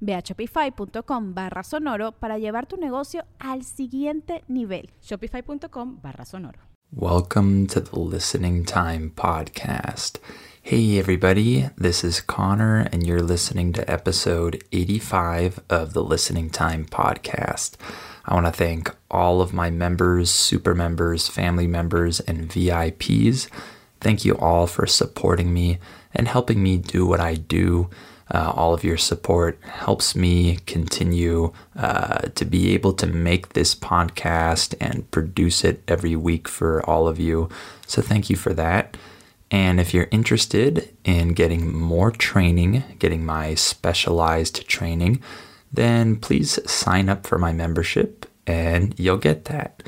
Ve a shopify.com barra sonoro para llevar tu negocio al siguiente nivel. Shopify.com barra sonoro. Welcome to the Listening Time Podcast. Hey, everybody, this is Connor, and you're listening to episode 85 of the Listening Time Podcast. I want to thank all of my members, super members, family members, and VIPs. Thank you all for supporting me and helping me do what I do. Uh, all of your support helps me continue uh, to be able to make this podcast and produce it every week for all of you. So, thank you for that. And if you're interested in getting more training, getting my specialized training, then please sign up for my membership and you'll get that.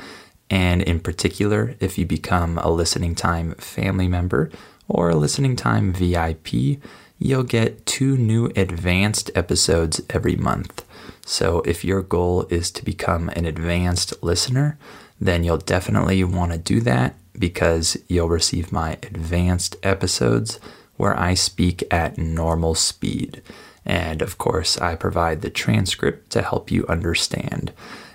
And in particular, if you become a listening time family member or a listening time VIP, you'll get two new advanced episodes every month. So if your goal is to become an advanced listener, then you'll definitely want to do that because you'll receive my advanced episodes where I speak at normal speed. And of course, I provide the transcript to help you understand.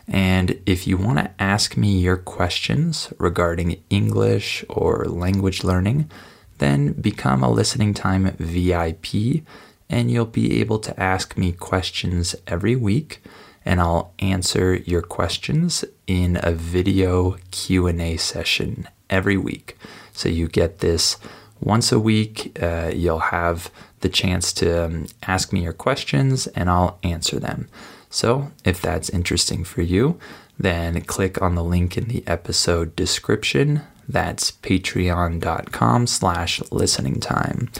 And if you want to ask me your questions regarding English or language learning, then become a listening time VIP and you'll be able to ask me questions every week and I'll answer your questions in a video Q&A session every week. So you get this once a week. Uh, you'll have the chance to um, ask me your questions and I'll answer them. So if that's interesting for you, then click on the link in the episode description that's patreon.com slash listening time.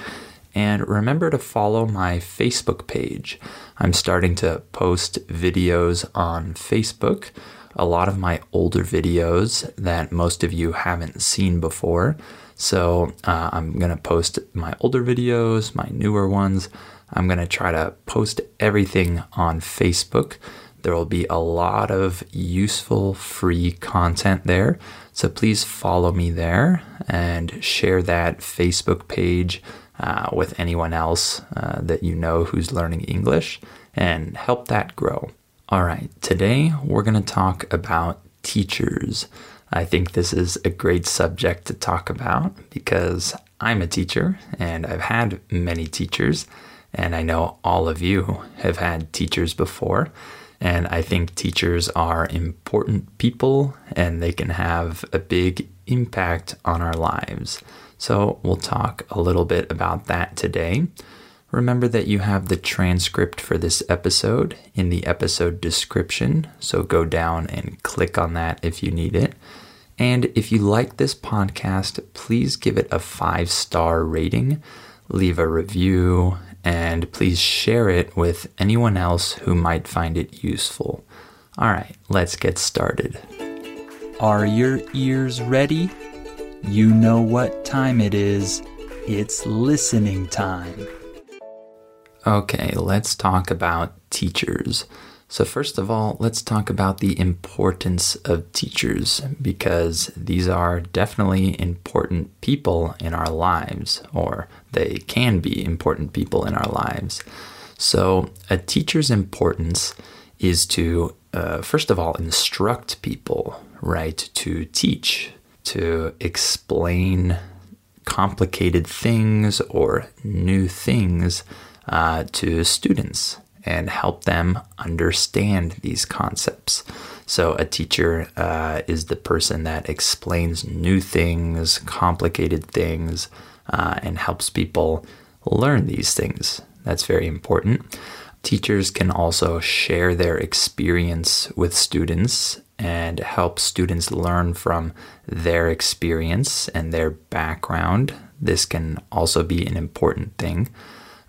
And remember to follow my Facebook page. I'm starting to post videos on Facebook, a lot of my older videos that most of you haven't seen before. So uh, I'm going to post my older videos, my newer ones. I'm going to try to post everything on Facebook. There will be a lot of useful free content there. So please follow me there and share that Facebook page uh, with anyone else uh, that you know who's learning English and help that grow. All right, today we're going to talk about teachers. I think this is a great subject to talk about because I'm a teacher and I've had many teachers, and I know all of you have had teachers before. And I think teachers are important people and they can have a big impact on our lives. So we'll talk a little bit about that today. Remember that you have the transcript for this episode in the episode description, so go down and click on that if you need it. And if you like this podcast, please give it a five star rating, leave a review, and please share it with anyone else who might find it useful. All right, let's get started. Are your ears ready? You know what time it is. It's listening time. Okay, let's talk about teachers. So, first of all, let's talk about the importance of teachers because these are definitely important people in our lives, or they can be important people in our lives. So, a teacher's importance is to, uh, first of all, instruct people, right? To teach, to explain complicated things or new things uh, to students and help them understand these concepts. So, a teacher uh, is the person that explains new things, complicated things, uh, and helps people learn these things. That's very important. Teachers can also share their experience with students and help students learn from their experience and their background. This can also be an important thing.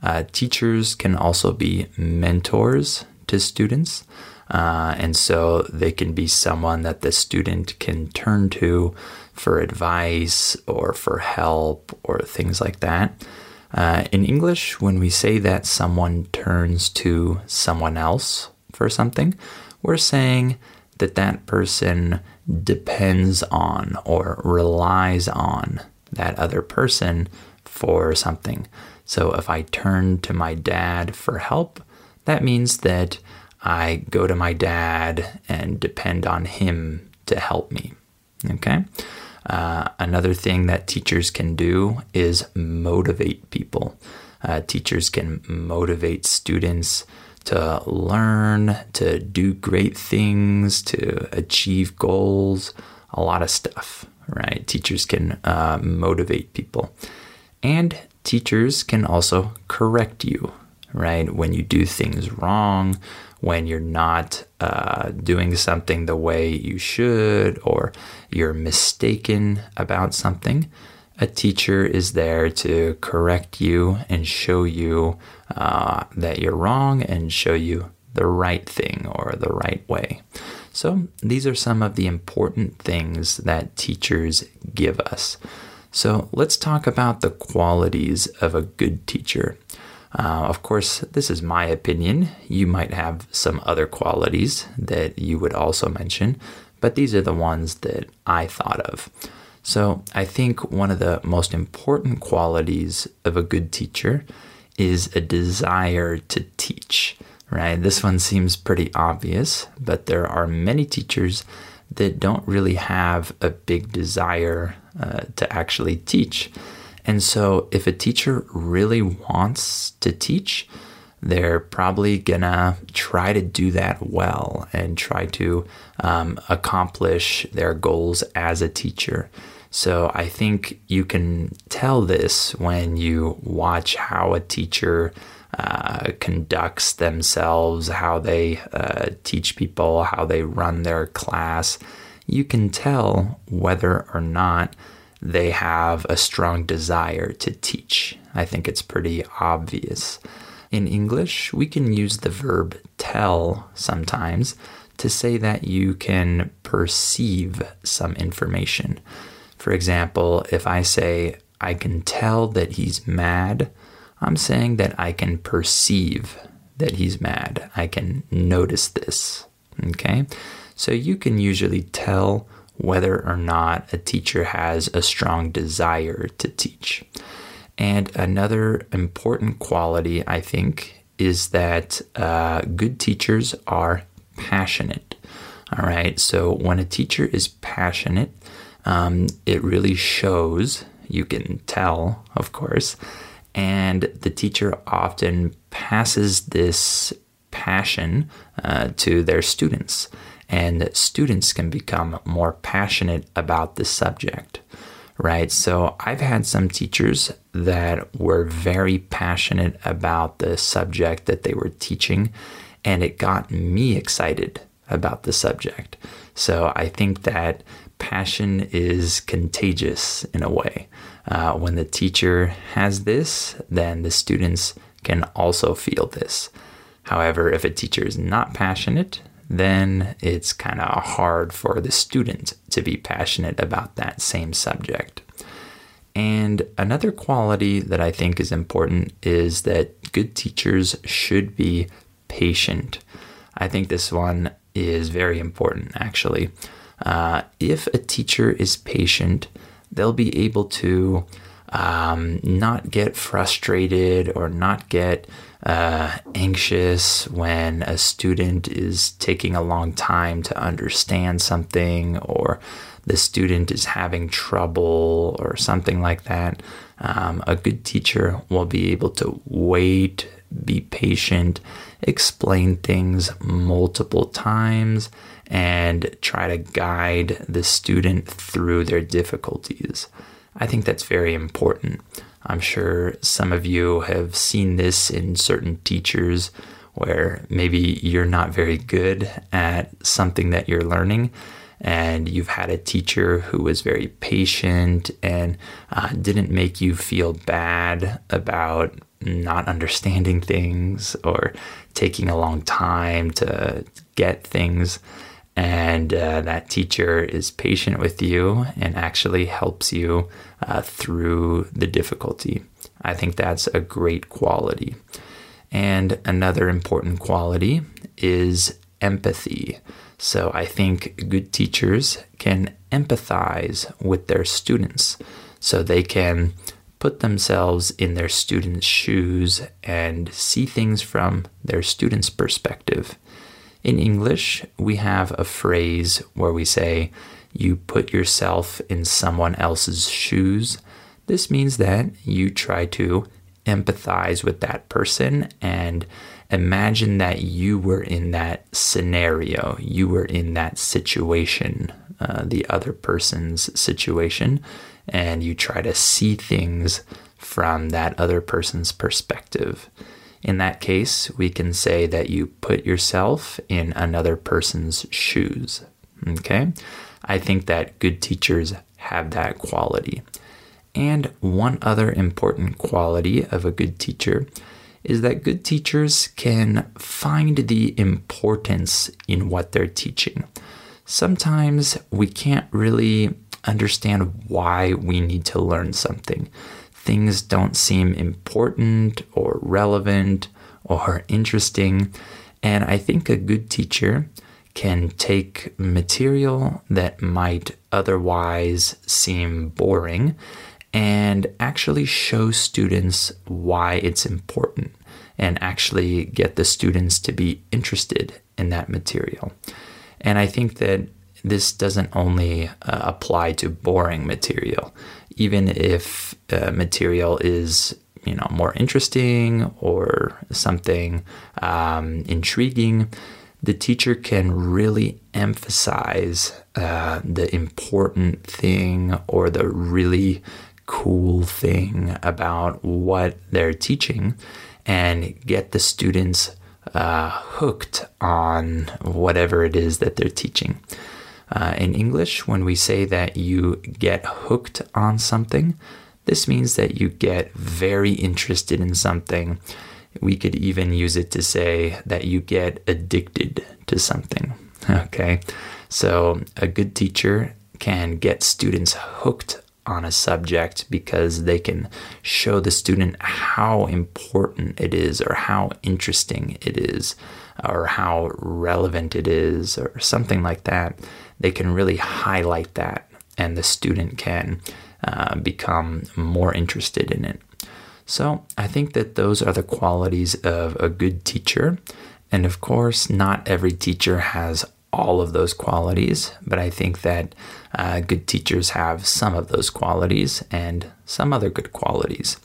Uh, teachers can also be mentors to students. Uh, and so they can be someone that the student can turn to for advice or for help or things like that. Uh, in English, when we say that someone turns to someone else for something, we're saying that that person depends on or relies on that other person for something. So if I turn to my dad for help, that means that I go to my dad and depend on him to help me. Okay? Uh, another thing that teachers can do is motivate people. Uh, teachers can motivate students to learn, to do great things, to achieve goals, a lot of stuff, right? Teachers can uh, motivate people. And teachers can also correct you, right? When you do things wrong, when you're not uh, doing something the way you should, or you're mistaken about something, a teacher is there to correct you and show you uh, that you're wrong and show you the right thing or the right way. So, these are some of the important things that teachers give us. So, let's talk about the qualities of a good teacher. Uh, of course, this is my opinion. You might have some other qualities that you would also mention, but these are the ones that I thought of. So I think one of the most important qualities of a good teacher is a desire to teach, right? This one seems pretty obvious, but there are many teachers that don't really have a big desire uh, to actually teach. And so if a teacher really wants to teach, they're probably gonna try to do that well and try to um, accomplish their goals as a teacher. So I think you can tell this when you watch how a teacher uh, conducts themselves, how they uh, teach people, how they run their class. You can tell whether or not they have a strong desire to teach. I think it's pretty obvious. In English, we can use the verb tell sometimes to say that you can perceive some information. For example, if I say, I can tell that he's mad, I'm saying that I can perceive that he's mad. I can notice this. Okay? So you can usually tell whether or not a teacher has a strong desire to teach. And another important quality, I think, is that uh, good teachers are passionate. All right. So when a teacher is passionate, um, it really shows. You can tell, of course. And the teacher often passes this passion uh, to their students, and students can become more passionate about the subject, right? So I've had some teachers that were very passionate about the subject that they were teaching, and it got me excited about the subject. So I think that passion is contagious in a way. Uh, when the teacher has this, then the students can also feel this. However, if a teacher is not passionate, then it's kind of hard for the student to be passionate about that same subject. And another quality that I think is important is that good teachers should be patient. I think this one is very important, actually. Uh, if a teacher is patient, they'll be able to um, not get frustrated or not get uh, anxious when a student is taking a long time to understand something or the student is having trouble or something like that. Um, a good teacher will be able to wait be patient, explain things multiple times, and try to guide the student through their difficulties. I think that's very important. I'm sure some of you have seen this in certain teachers where maybe you're not very good at something that you're learning and you've had a teacher who was very patient and uh, didn't make you feel bad about not understanding things or taking a long time to get things. And uh, that teacher is patient with you and actually helps you uh, through the difficulty. I think that's a great quality. And another important quality is empathy. So I think good teachers can empathize with their students so they can put themselves in their students' shoes and see things from their students' perspective. In English, we have a phrase where we say, you put yourself in someone else's shoes. This means that you try to empathize with that person and imagine that you were in that scenario, you were in that situation, uh, the other person's situation, and you try to see things from that other person's perspective. In that case, we can say that you put yourself in another person's shoes. Okay? I think that good teachers have that quality. And one other important quality of a good teacher is that good teachers can find the importance in what they're teaching. Sometimes we can't really understand why we need to learn something. Things don't seem important or relevant or interesting. And I think a good teacher can take material that might otherwise seem boring and actually show students why it's important and actually get the students to be interested in that material. And I think that this doesn't only uh, apply to boring material. Even if uh, material is you know more interesting or something um, intriguing, the teacher can really emphasize uh, the important thing or the really cool thing about what they're teaching and get the students uh, hooked on whatever it is that they're teaching. Uh, in English, when we say that you get hooked on something, this means that you get very interested in something. We could even use it to say that you get addicted to something. Okay, so a good teacher can get students hooked on a subject because they can show the student how important it is or how interesting it is or how relevant it is or something like that. They can really highlight that and the student can uh, become more interested in it. So I think that those are the qualities of a good teacher. And of course, not every teacher has all of those qualities, but I think that uh, good teachers have some of those qualities and some other good qualities.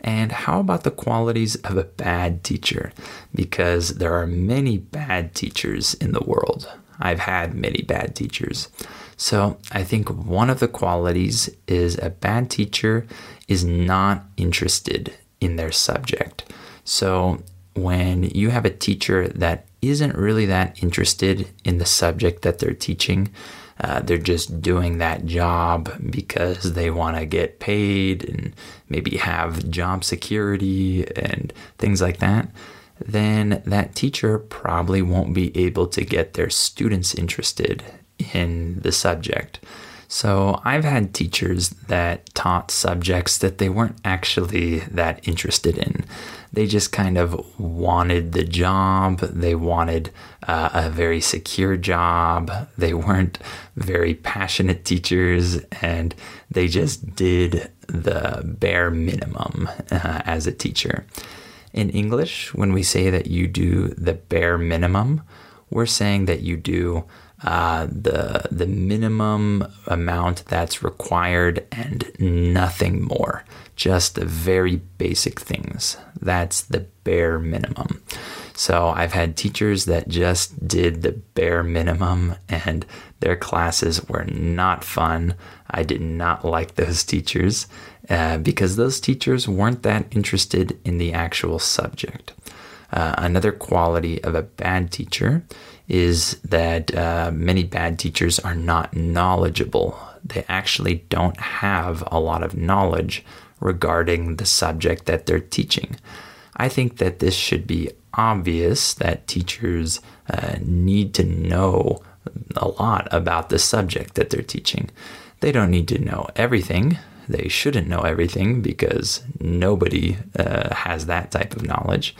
And how about the qualities of a bad teacher? Because there are many bad teachers in the world. I've had many bad teachers. So I think one of the qualities is a bad teacher is not interested in their subject. So when you have a teacher that isn't really that interested in the subject that they're teaching, uh, they're just doing that job because they want to get paid and maybe have job security and things like that, then that teacher probably won't be able to get their students interested in the subject. So I've had teachers that taught subjects that they weren't actually that interested in. They just kind of wanted the job. They wanted uh, a very secure job. They weren't very passionate teachers and they just did the bare minimum uh, as a teacher. In English, when we say that you do the bare minimum, we're saying that you do uh, the the minimum amount that's required and nothing more. Just the very basic things. That's the bare minimum. So I've had teachers that just did the bare minimum and their classes were not fun. I did not like those teachers uh, because those teachers weren't that interested in the actual subject. Uh, another quality of a bad teacher is that uh, many bad teachers are not knowledgeable. They actually don't have a lot of knowledge regarding the subject that they're teaching. I think that this should be obvious that teachers uh, need to know a lot about the subject that they're teaching. They don't need to know everything. They shouldn't know everything because nobody uh, has that type of knowledge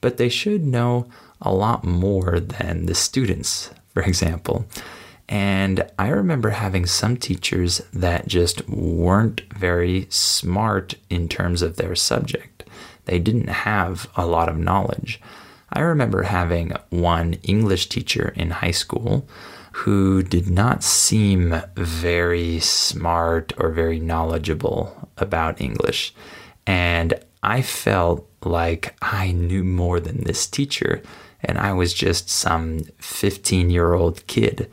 but they should know a lot more than the students, for example. And I remember having some teachers that just weren't very smart in terms of their subject. They didn't have a lot of knowledge. I remember having one English teacher in high school who did not seem very smart or very knowledgeable about English. And I felt like I knew more than this teacher, and I was just some 15 year old kid.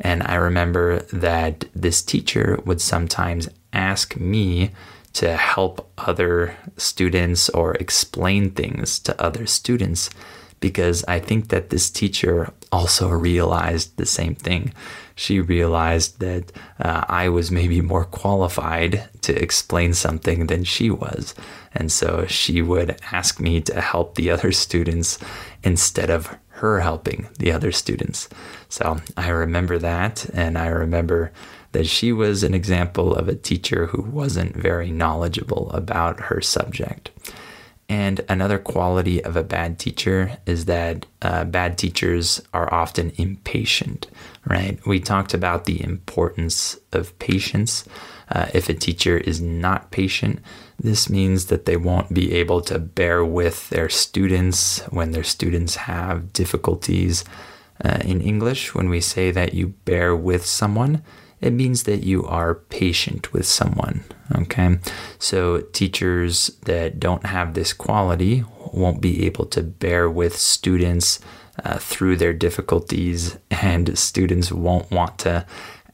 And I remember that this teacher would sometimes ask me to help other students or explain things to other students because I think that this teacher also realized the same thing. She realized that uh, I was maybe more qualified to explain something than she was. And so she would ask me to help the other students instead of her helping the other students. So I remember that. And I remember that she was an example of a teacher who wasn't very knowledgeable about her subject. And another quality of a bad teacher is that uh, bad teachers are often impatient, right? We talked about the importance of patience. Uh, if a teacher is not patient, this means that they won't be able to bear with their students when their students have difficulties. Uh, in English, when we say that you bear with someone, it means that you are patient with someone. Okay. So teachers that don't have this quality won't be able to bear with students uh, through their difficulties, and students won't want to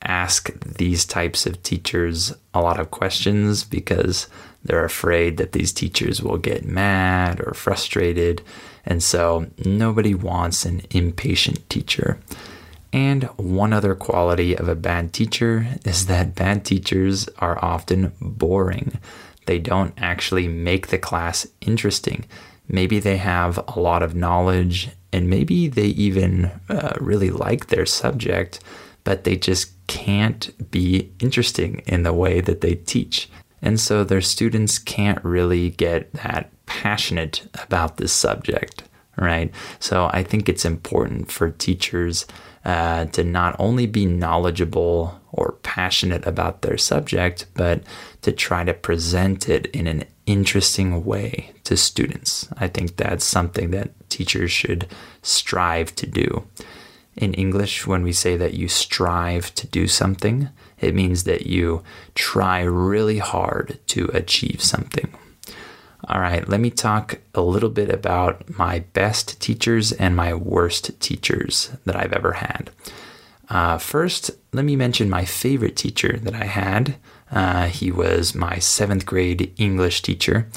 ask these types of teachers a lot of questions because they're afraid that these teachers will get mad or frustrated. And so nobody wants an impatient teacher. And one other quality of a bad teacher is that bad teachers are often boring. They don't actually make the class interesting. Maybe they have a lot of knowledge and maybe they even uh, really like their subject, but they just can't be interesting in the way that they teach. And so their students can't really get that passionate about this subject, right? So I think it's important for teachers uh, to not only be knowledgeable or passionate about their subject, but to try to present it in an interesting way to students. I think that's something that teachers should strive to do. In English, when we say that you strive to do something, it means that you try really hard to achieve something. All right, let me talk a little bit about my best teachers and my worst teachers that I've ever had. Uh, first, let me mention my favorite teacher that I had. Uh, he was my seventh grade English teacher.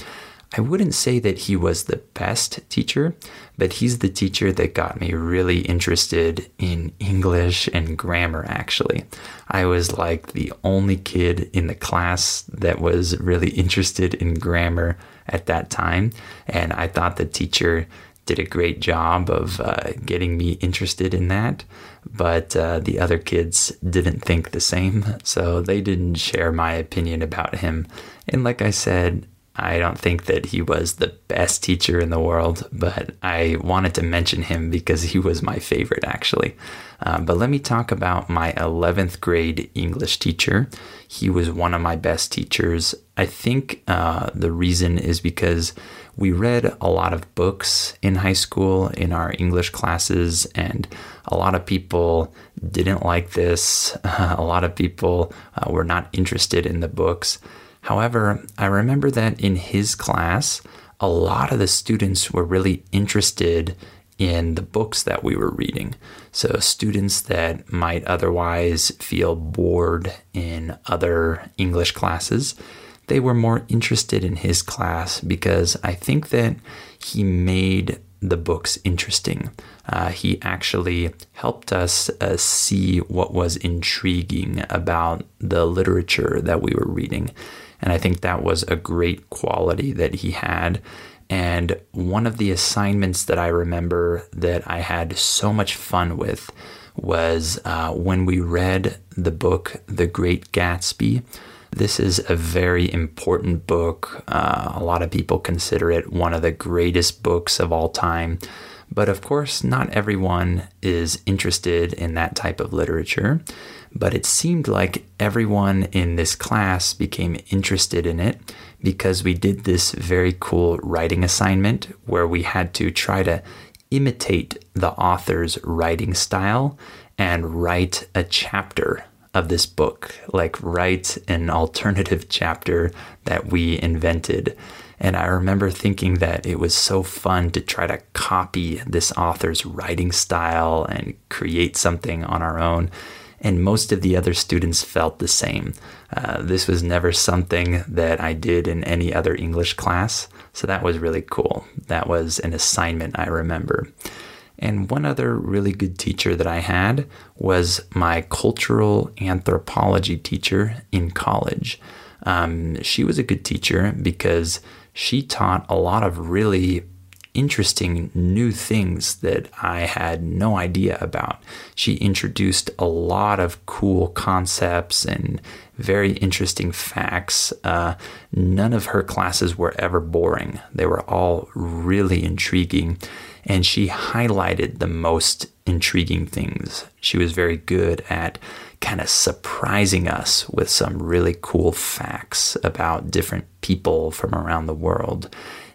I wouldn't say that he was the best teacher, but he's the teacher that got me really interested in English and grammar, actually. I was like the only kid in the class that was really interested in grammar at that time. And I thought the teacher did a great job of uh, getting me interested in that. But uh, the other kids didn't think the same, so they didn't share my opinion about him. And like I said, I don't think that he was the best teacher in the world, but I wanted to mention him because he was my favorite actually. Um, but let me talk about my 11th grade English teacher. He was one of my best teachers. I think uh, the reason is because we read a lot of books in high school in our English classes, and a lot of people didn't like this. a lot of people uh, were not interested in the books. However, I remember that in his class, a lot of the students were really interested in the books that we were reading. So, students that might otherwise feel bored in other English classes, they were more interested in his class because I think that he made the books interesting. Uh, he actually helped us uh, see what was intriguing about the literature that we were reading. And I think that was a great quality that he had. And one of the assignments that I remember that I had so much fun with was uh, when we read the book The Great Gatsby. This is a very important book. Uh, a lot of people consider it one of the greatest books of all time. But of course, not everyone is interested in that type of literature. But it seemed like everyone in this class became interested in it because we did this very cool writing assignment where we had to try to imitate the author's writing style and write a chapter of this book, like write an alternative chapter that we invented. And I remember thinking that it was so fun to try to copy this author's writing style and create something on our own and most of the other students felt the same. Uh, this was never something that I did in any other English class, so that was really cool. That was an assignment I remember. And one other really good teacher that I had was my cultural anthropology teacher in college. Um, she was a good teacher because she taught a lot of really interesting new things that I had no idea about. She introduced a lot of cool concepts and very interesting facts. Uh, none of her classes were ever boring, they were all really intriguing. And she highlighted the most intriguing things. She was very good at kind of surprising us with some really cool facts about different people from around the world.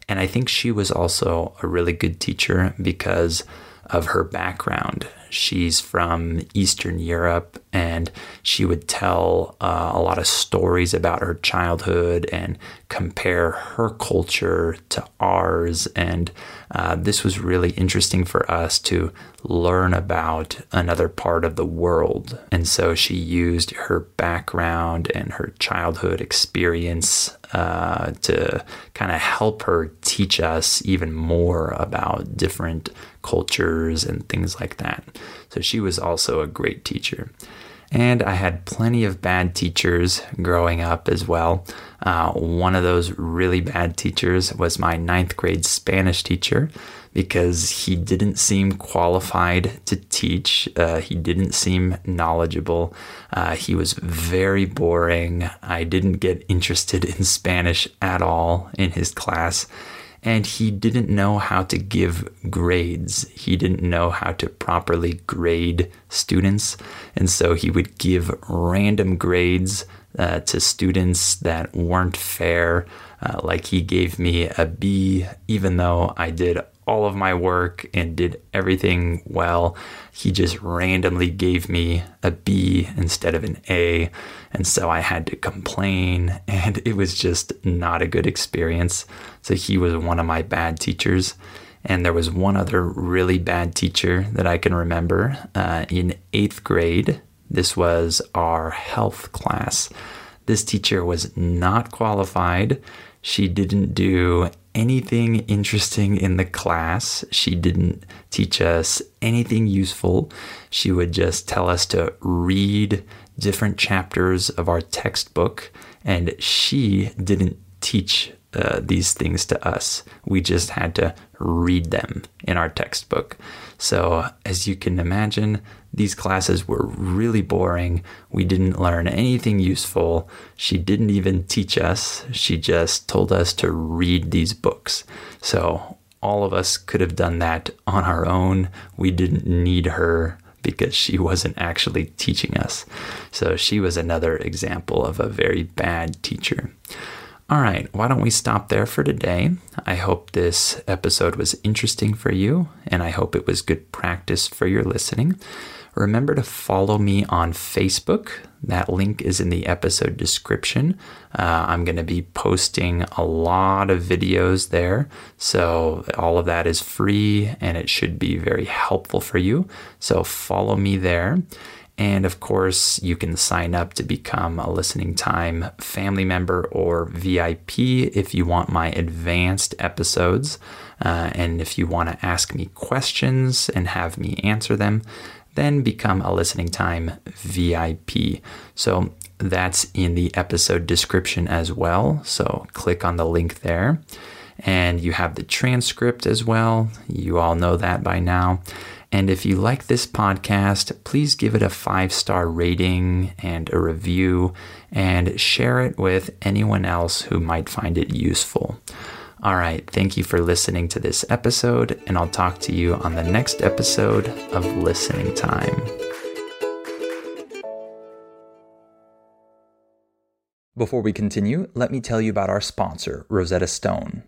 And I think she was also a really good teacher because of her background. She's from Eastern Europe and she would tell uh, a lot of stories about her childhood and compare her culture to ours. And uh, this was really interesting for us to learn about another part of the world. And so she used her background and her childhood experience uh, to kind of help her teach us even more about different cultures and things like that. So she was also a great teacher. And I had plenty of bad teachers growing up as well. Uh, one of those really bad teachers was my ninth grade Spanish teacher because he didn't seem qualified to teach. Uh, he didn't seem knowledgeable. Uh, he was very boring. I didn't get interested in Spanish at all in his class and he didn't know how to give grades. He didn't know how to properly grade students, and so he would give random grades uh, to students that weren't fair. Uh, like he gave me a B, even though I did all of my work and did everything well. He just randomly gave me a B instead of an A. And so I had to complain, and it was just not a good experience. So he was one of my bad teachers. And there was one other really bad teacher that I can remember uh, in eighth grade. This was our health class. This teacher was not qualified. She didn't do anything interesting in the class. She didn't teach us anything useful. She would just tell us to read different chapters of our textbook, and she didn't teach uh, these things to us. We just had to read them in our textbook. So, as you can imagine, these classes were really boring. We didn't learn anything useful. She didn't even teach us, she just told us to read these books. So, all of us could have done that on our own. We didn't need her because she wasn't actually teaching us. So, she was another example of a very bad teacher. All right, why don't we stop there for today? I hope this episode was interesting for you, and I hope it was good practice for your listening. Remember to follow me on Facebook. That link is in the episode description. Uh, I'm going to be posting a lot of videos there. So, all of that is free and it should be very helpful for you. So, follow me there. And of course, you can sign up to become a listening time family member or VIP if you want my advanced episodes. Uh, and if you want to ask me questions and have me answer them, then become a listening time VIP. So that's in the episode description as well. So click on the link there. And you have the transcript as well. You all know that by now. And if you like this podcast, please give it a five star rating and a review and share it with anyone else who might find it useful. All right, thank you for listening to this episode, and I'll talk to you on the next episode of Listening Time. Before we continue, let me tell you about our sponsor, Rosetta Stone.